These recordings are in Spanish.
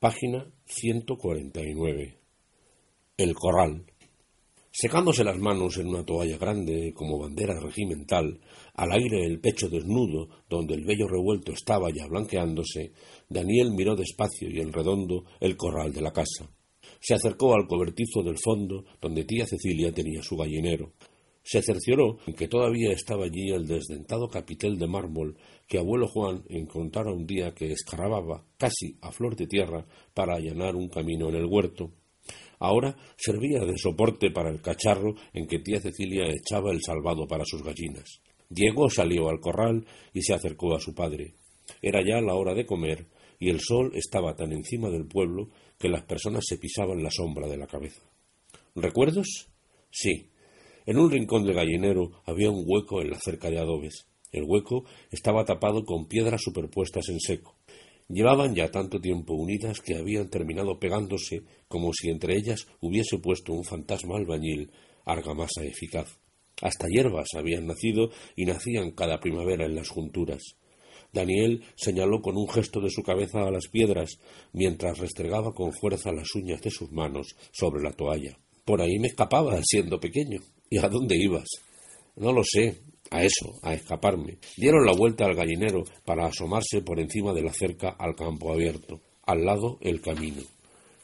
Página 149. El corral. Secándose las manos en una toalla grande como bandera regimental, al aire el pecho desnudo, donde el vello revuelto estaba ya blanqueándose, Daniel miró despacio y en redondo el corral de la casa. Se acercó al cobertizo del fondo, donde tía Cecilia tenía su gallinero. Se cercioró en que todavía estaba allí el desdentado capitel de mármol que abuelo Juan encontrara un día que escarababa casi a flor de tierra para allanar un camino en el huerto. Ahora servía de soporte para el cacharro en que tía Cecilia echaba el salvado para sus gallinas. Diego salió al corral y se acercó a su padre. Era ya la hora de comer y el sol estaba tan encima del pueblo que las personas se pisaban la sombra de la cabeza. ¿Recuerdos? Sí. En un rincón del gallinero había un hueco en la cerca de adobes. El hueco estaba tapado con piedras superpuestas en seco. Llevaban ya tanto tiempo unidas que habían terminado pegándose como si entre ellas hubiese puesto un fantasma albañil, argamasa eficaz. Hasta hierbas habían nacido y nacían cada primavera en las junturas. Daniel señaló con un gesto de su cabeza a las piedras, mientras restregaba con fuerza las uñas de sus manos sobre la toalla. Por ahí me escapaba siendo pequeño. ¿Y a dónde ibas? No lo sé. A eso, a escaparme. Dieron la vuelta al gallinero para asomarse por encima de la cerca al campo abierto. Al lado el camino.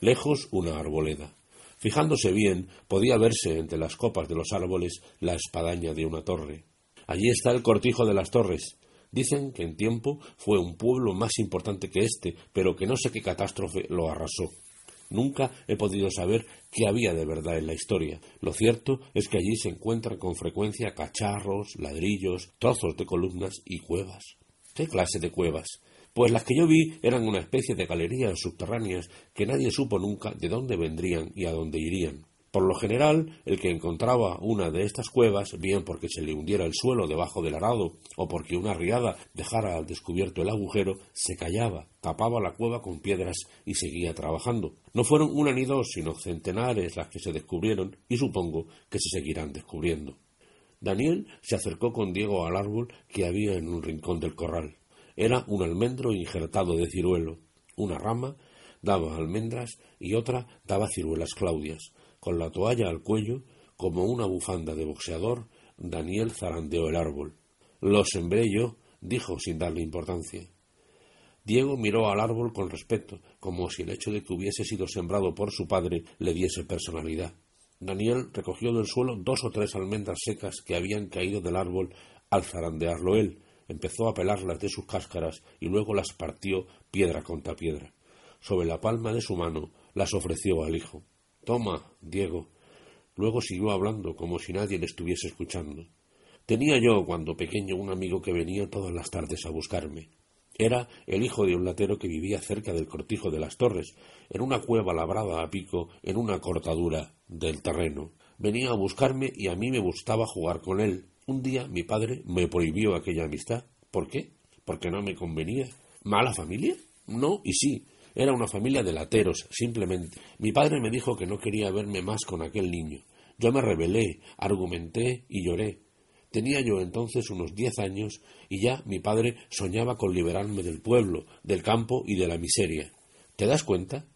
Lejos una arboleda. Fijándose bien, podía verse entre las copas de los árboles la espadaña de una torre. Allí está el cortijo de las torres. Dicen que en tiempo fue un pueblo más importante que este, pero que no sé qué catástrofe lo arrasó. Nunca he podido saber qué había de verdad en la historia. Lo cierto es que allí se encuentran con frecuencia cacharros, ladrillos, trozos de columnas y cuevas. ¿Qué clase de cuevas? Pues las que yo vi eran una especie de galerías subterráneas que nadie supo nunca de dónde vendrían y a dónde irían. Por lo general, el que encontraba una de estas cuevas, bien porque se le hundiera el suelo debajo del arado o porque una riada dejara al descubierto el agujero, se callaba, tapaba la cueva con piedras y seguía trabajando. No fueron una ni dos, sino centenares las que se descubrieron y supongo que se seguirán descubriendo. Daniel se acercó con Diego al árbol que había en un rincón del corral. Era un almendro injertado de ciruelo. Una rama daba almendras y otra daba ciruelas claudias. Con la toalla al cuello, como una bufanda de boxeador, Daniel zarandeó el árbol. Lo sembré yo, dijo sin darle importancia. Diego miró al árbol con respeto, como si el hecho de que hubiese sido sembrado por su padre le diese personalidad. Daniel recogió del suelo dos o tres almendras secas que habían caído del árbol al zarandearlo él, empezó a pelarlas de sus cáscaras y luego las partió piedra contra piedra. Sobre la palma de su mano las ofreció al hijo. Toma, Diego. Luego siguió hablando como si nadie le estuviese escuchando. Tenía yo, cuando pequeño, un amigo que venía todas las tardes a buscarme. Era el hijo de un latero que vivía cerca del cortijo de las torres, en una cueva labrada a pico en una cortadura del terreno. Venía a buscarme y a mí me gustaba jugar con él. Un día mi padre me prohibió aquella amistad. ¿Por qué? Porque no me convenía. ¿Mala familia? No, y sí. Era una familia de lateros, simplemente. Mi padre me dijo que no quería verme más con aquel niño. Yo me rebelé, argumenté y lloré. Tenía yo entonces unos diez años y ya mi padre soñaba con liberarme del pueblo, del campo y de la miseria. ¿Te das cuenta?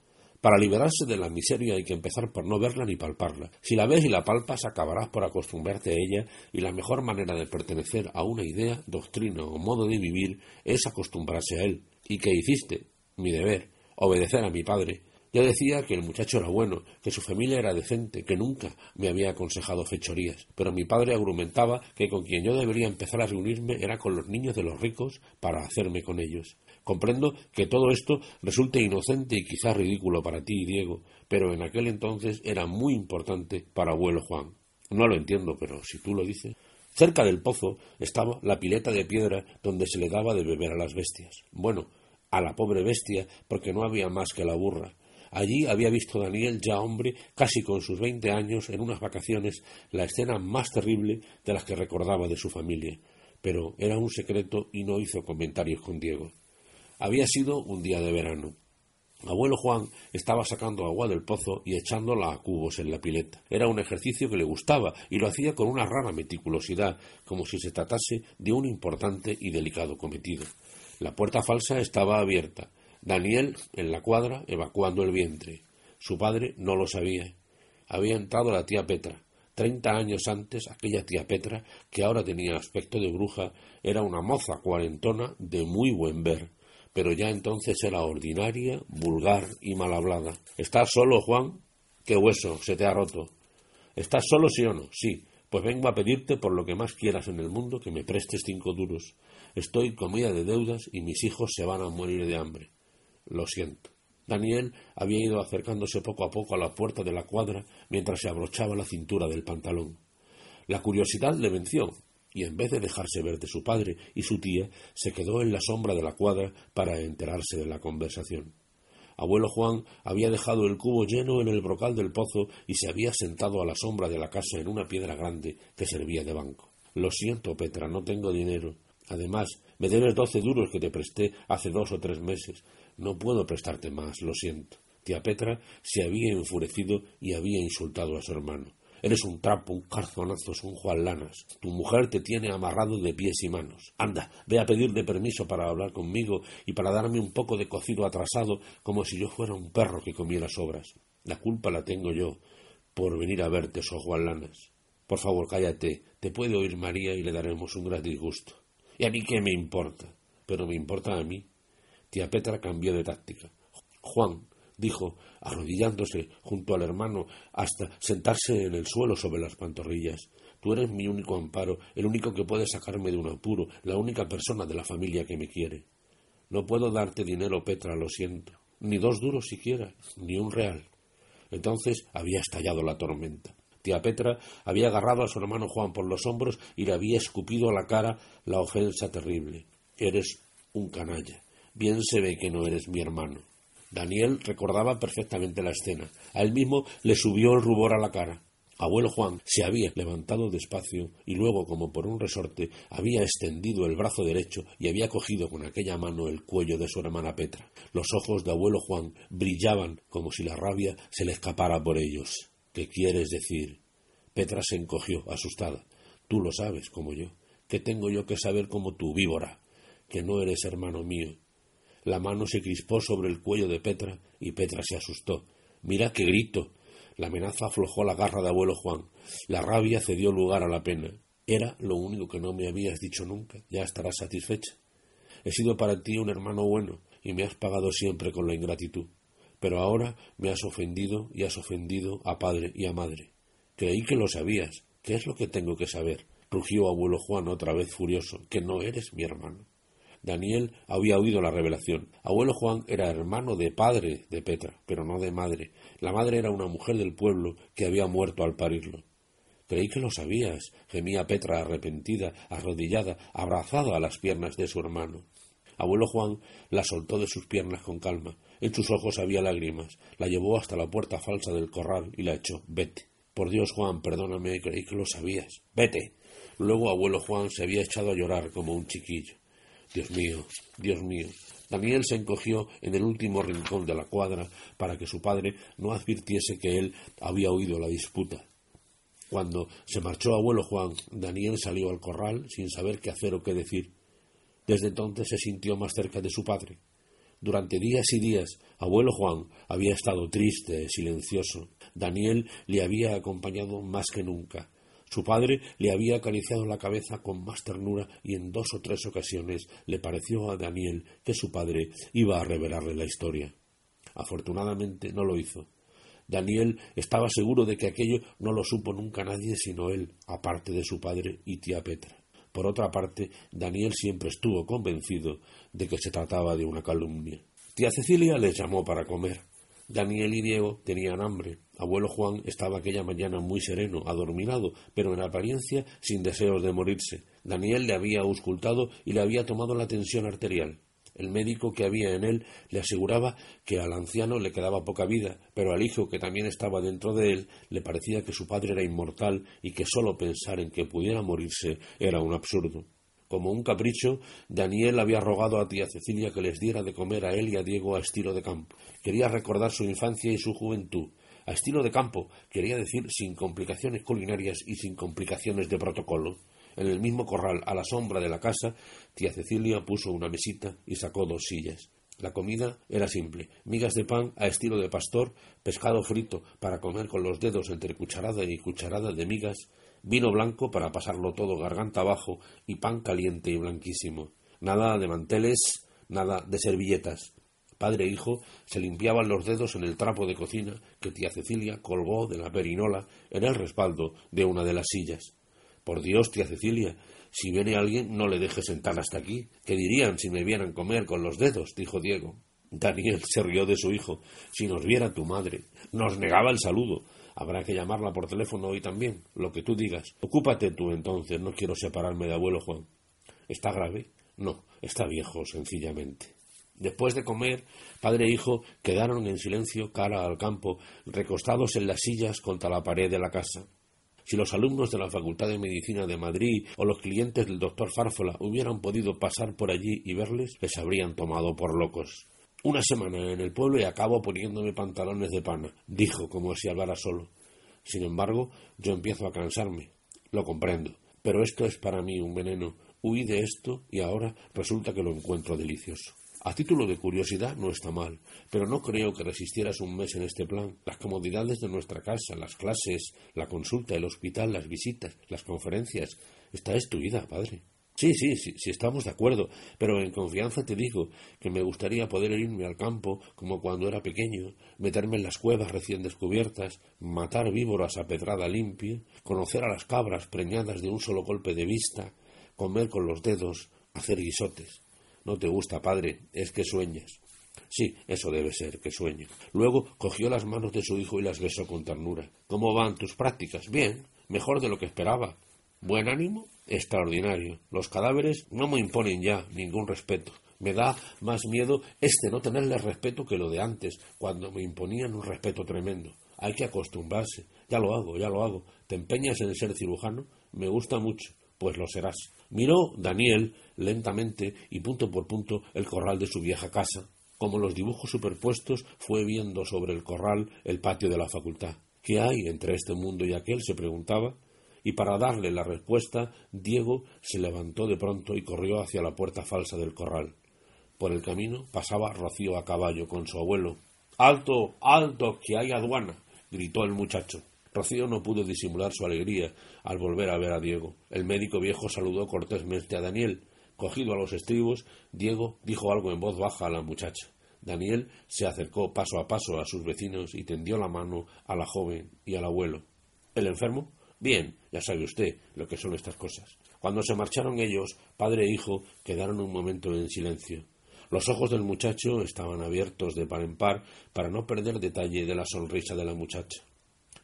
Para liberarse de la miseria hay que empezar por no verla ni palparla. Si la ves y la palpas, acabarás por acostumbrarte a ella, y la mejor manera de pertenecer a una idea, doctrina o modo de vivir es acostumbrarse a él. ¿Y qué hiciste? Mi deber obedecer a mi padre. Yo decía que el muchacho era bueno, que su familia era decente, que nunca me había aconsejado fechorías, pero mi padre argumentaba que con quien yo debería empezar a reunirme era con los niños de los ricos para hacerme con ellos. Comprendo que todo esto resulte inocente y quizás ridículo para ti, Diego, pero en aquel entonces era muy importante para abuelo Juan. No lo entiendo, pero si tú lo dices. Cerca del pozo estaba la pileta de piedra donde se le daba de beber a las bestias. Bueno, a la pobre bestia porque no había más que la burra. Allí había visto Daniel, ya hombre, casi con sus veinte años, en unas vacaciones, la escena más terrible de las que recordaba de su familia. Pero era un secreto y no hizo comentarios con Diego. Había sido un día de verano. Abuelo Juan estaba sacando agua del pozo y echándola a cubos en la pileta. Era un ejercicio que le gustaba y lo hacía con una rara meticulosidad, como si se tratase de un importante y delicado cometido. La puerta falsa estaba abierta. Daniel, en la cuadra, evacuando el vientre. Su padre no lo sabía. Había entrado la tía Petra. Treinta años antes, aquella tía Petra, que ahora tenía aspecto de bruja, era una moza cuarentona de muy buen ver pero ya entonces era ordinaria, vulgar y mal hablada. ¿Estás solo, Juan? ¿Qué hueso? Se te ha roto. ¿Estás solo, sí o no? Sí. Pues vengo a pedirte por lo que más quieras en el mundo que me prestes cinco duros. Estoy comida de deudas y mis hijos se van a morir de hambre. Lo siento. Daniel había ido acercándose poco a poco a la puerta de la cuadra mientras se abrochaba la cintura del pantalón. La curiosidad le venció y en vez de dejarse ver de su padre y su tía, se quedó en la sombra de la cuadra para enterarse de la conversación. Abuelo Juan había dejado el cubo lleno en el brocal del pozo y se había sentado a la sombra de la casa en una piedra grande que servía de banco. Lo siento, Petra, no tengo dinero. Además, me debes doce duros que te presté hace dos o tres meses. No puedo prestarte más, lo siento. Tía Petra se había enfurecido y había insultado a su hermano. Eres un trapo, un carzonazo, un Juan Lanas. Tu mujer te tiene amarrado de pies y manos. Anda, ve a pedirle permiso para hablar conmigo y para darme un poco de cocido atrasado como si yo fuera un perro que comiera sobras. La culpa la tengo yo por venir a verte, so Juan Lanas. Por favor, cállate. Te puede oír María y le daremos un gran disgusto. ¿Y a mí qué me importa? Pero me importa a mí. Tía Petra cambió de táctica. Juan, dijo, arrodillándose junto al hermano hasta sentarse en el suelo sobre las pantorrillas. Tú eres mi único amparo, el único que puede sacarme de un apuro, la única persona de la familia que me quiere. No puedo darte dinero, Petra, lo siento. Ni dos duros siquiera, ni un real. Entonces había estallado la tormenta. Tía Petra había agarrado a su hermano Juan por los hombros y le había escupido a la cara la ofensa terrible. Eres un canalla. Bien se ve que no eres mi hermano. Daniel recordaba perfectamente la escena. A él mismo le subió el rubor a la cara. Abuelo Juan se había levantado despacio y luego, como por un resorte, había extendido el brazo derecho y había cogido con aquella mano el cuello de su hermana Petra. Los ojos de abuelo Juan brillaban como si la rabia se le escapara por ellos. ¿Qué quieres decir? Petra se encogió, asustada. Tú lo sabes, como yo. ¿Qué tengo yo que saber como tú, víbora? Que no eres hermano mío, la mano se crispó sobre el cuello de Petra y Petra se asustó. Mira qué grito. La amenaza aflojó la garra de abuelo Juan. La rabia cedió lugar a la pena. Era lo único que no me habías dicho nunca. Ya estarás satisfecha. He sido para ti un hermano bueno y me has pagado siempre con la ingratitud. Pero ahora me has ofendido y has ofendido a padre y a madre. Creí que lo sabías. ¿Qué es lo que tengo que saber? rugió abuelo Juan otra vez furioso, que no eres mi hermano. Daniel había oído la revelación. Abuelo Juan era hermano de padre de Petra, pero no de madre. La madre era una mujer del pueblo que había muerto al parirlo. Creí que lo sabías, gemía Petra arrepentida, arrodillada, abrazada a las piernas de su hermano. Abuelo Juan la soltó de sus piernas con calma. En sus ojos había lágrimas. La llevó hasta la puerta falsa del corral y la echó. Vete. Por Dios, Juan, perdóname, creí que lo sabías. Vete. Luego abuelo Juan se había echado a llorar como un chiquillo. Dios mío, Dios mío. Daniel se encogió en el último rincón de la cuadra para que su padre no advirtiese que él había oído la disputa. Cuando se marchó abuelo Juan, Daniel salió al corral sin saber qué hacer o qué decir. Desde entonces se sintió más cerca de su padre. Durante días y días, abuelo Juan había estado triste, silencioso. Daniel le había acompañado más que nunca, su padre le había acariciado la cabeza con más ternura y en dos o tres ocasiones le pareció a Daniel que su padre iba a revelarle la historia. Afortunadamente no lo hizo. Daniel estaba seguro de que aquello no lo supo nunca nadie sino él, aparte de su padre y tía Petra. Por otra parte, Daniel siempre estuvo convencido de que se trataba de una calumnia. Tía Cecilia les llamó para comer. Daniel y Diego tenían hambre. Abuelo Juan estaba aquella mañana muy sereno, adormilado, pero en apariencia sin deseos de morirse. Daniel le había auscultado y le había tomado la tensión arterial. El médico que había en él le aseguraba que al anciano le quedaba poca vida, pero al hijo que también estaba dentro de él le parecía que su padre era inmortal y que sólo pensar en que pudiera morirse era un absurdo. Como un capricho, Daniel había rogado a tía Cecilia que les diera de comer a él y a Diego a estilo de campo. Quería recordar su infancia y su juventud. A estilo de campo quería decir sin complicaciones culinarias y sin complicaciones de protocolo. En el mismo corral, a la sombra de la casa, tía Cecilia puso una mesita y sacó dos sillas. La comida era simple, migas de pan a estilo de pastor, pescado frito para comer con los dedos entre cucharada y cucharada de migas, vino blanco para pasarlo todo garganta abajo y pan caliente y blanquísimo. Nada de manteles, nada de servilletas. Padre e hijo se limpiaban los dedos en el trapo de cocina que tía Cecilia colgó de la perinola en el respaldo de una de las sillas. Por Dios, tía Cecilia, si viene alguien no le deje sentar hasta aquí. ¿Qué dirían si me vieran comer con los dedos? dijo Diego. Daniel se rió de su hijo. Si nos viera tu madre. Nos negaba el saludo. Habrá que llamarla por teléfono hoy también, lo que tú digas. Ocúpate tú entonces, no quiero separarme de abuelo Juan. ¿Está grave? No, está viejo, sencillamente. Después de comer, padre e hijo quedaron en silencio cara al campo, recostados en las sillas contra la pared de la casa. Si los alumnos de la Facultad de Medicina de Madrid o los clientes del doctor Fárfola hubieran podido pasar por allí y verles, les habrían tomado por locos. Una semana en el pueblo y acabo poniéndome pantalones de pana, dijo como si hablara solo. Sin embargo, yo empiezo a cansarme. Lo comprendo. Pero esto es para mí un veneno. Huí de esto y ahora resulta que lo encuentro delicioso. A título de curiosidad no está mal, pero no creo que resistieras un mes en este plan. Las comodidades de nuestra casa, las clases, la consulta, el hospital, las visitas, las conferencias. Está vida, padre. Sí, sí, sí, sí, estamos de acuerdo, pero en confianza te digo que me gustaría poder irme al campo como cuando era pequeño, meterme en las cuevas recién descubiertas, matar víboras a pedrada limpia, conocer a las cabras preñadas de un solo golpe de vista, comer con los dedos, hacer guisotes. No te gusta, padre, es que sueñas. Sí, eso debe ser, que sueño. Luego cogió las manos de su hijo y las besó con ternura. ¿Cómo van tus prácticas? Bien, mejor de lo que esperaba. ¿Buen ánimo? extraordinario. Los cadáveres no me imponen ya ningún respeto. Me da más miedo este no tenerle respeto que lo de antes, cuando me imponían un respeto tremendo. Hay que acostumbrarse. Ya lo hago, ya lo hago. ¿Te empeñas en ser cirujano? Me gusta mucho. Pues lo serás. Miró Daniel lentamente y punto por punto el corral de su vieja casa. Como los dibujos superpuestos fue viendo sobre el corral el patio de la facultad. ¿Qué hay entre este mundo y aquel? se preguntaba y para darle la respuesta, Diego se levantó de pronto y corrió hacia la puerta falsa del corral. Por el camino pasaba Rocío a caballo con su abuelo. ¡Alto! ¡Alto! que hay aduana! gritó el muchacho. Rocío no pudo disimular su alegría al volver a ver a Diego. El médico viejo saludó cortésmente a Daniel. Cogido a los estribos, Diego dijo algo en voz baja a la muchacha. Daniel se acercó paso a paso a sus vecinos y tendió la mano a la joven y al abuelo. ¿El enfermo? Bien, ya sabe usted lo que son estas cosas. Cuando se marcharon ellos, padre e hijo quedaron un momento en silencio. Los ojos del muchacho estaban abiertos de par en par para no perder detalle de la sonrisa de la muchacha.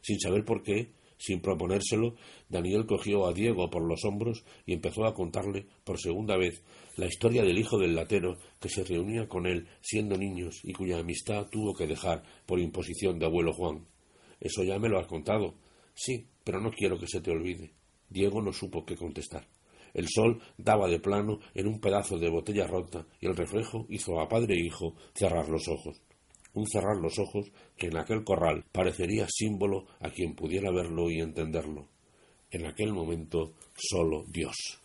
Sin saber por qué, sin proponérselo, Daniel cogió a Diego por los hombros y empezó a contarle por segunda vez la historia del hijo del latero que se reunía con él siendo niños y cuya amistad tuvo que dejar por imposición de abuelo Juan. Eso ya me lo has contado. Sí, pero no quiero que se te olvide. Diego no supo qué contestar. El sol daba de plano en un pedazo de botella rota y el reflejo hizo a padre e hijo cerrar los ojos. Un cerrar los ojos que en aquel corral parecería símbolo a quien pudiera verlo y entenderlo. En aquel momento solo Dios.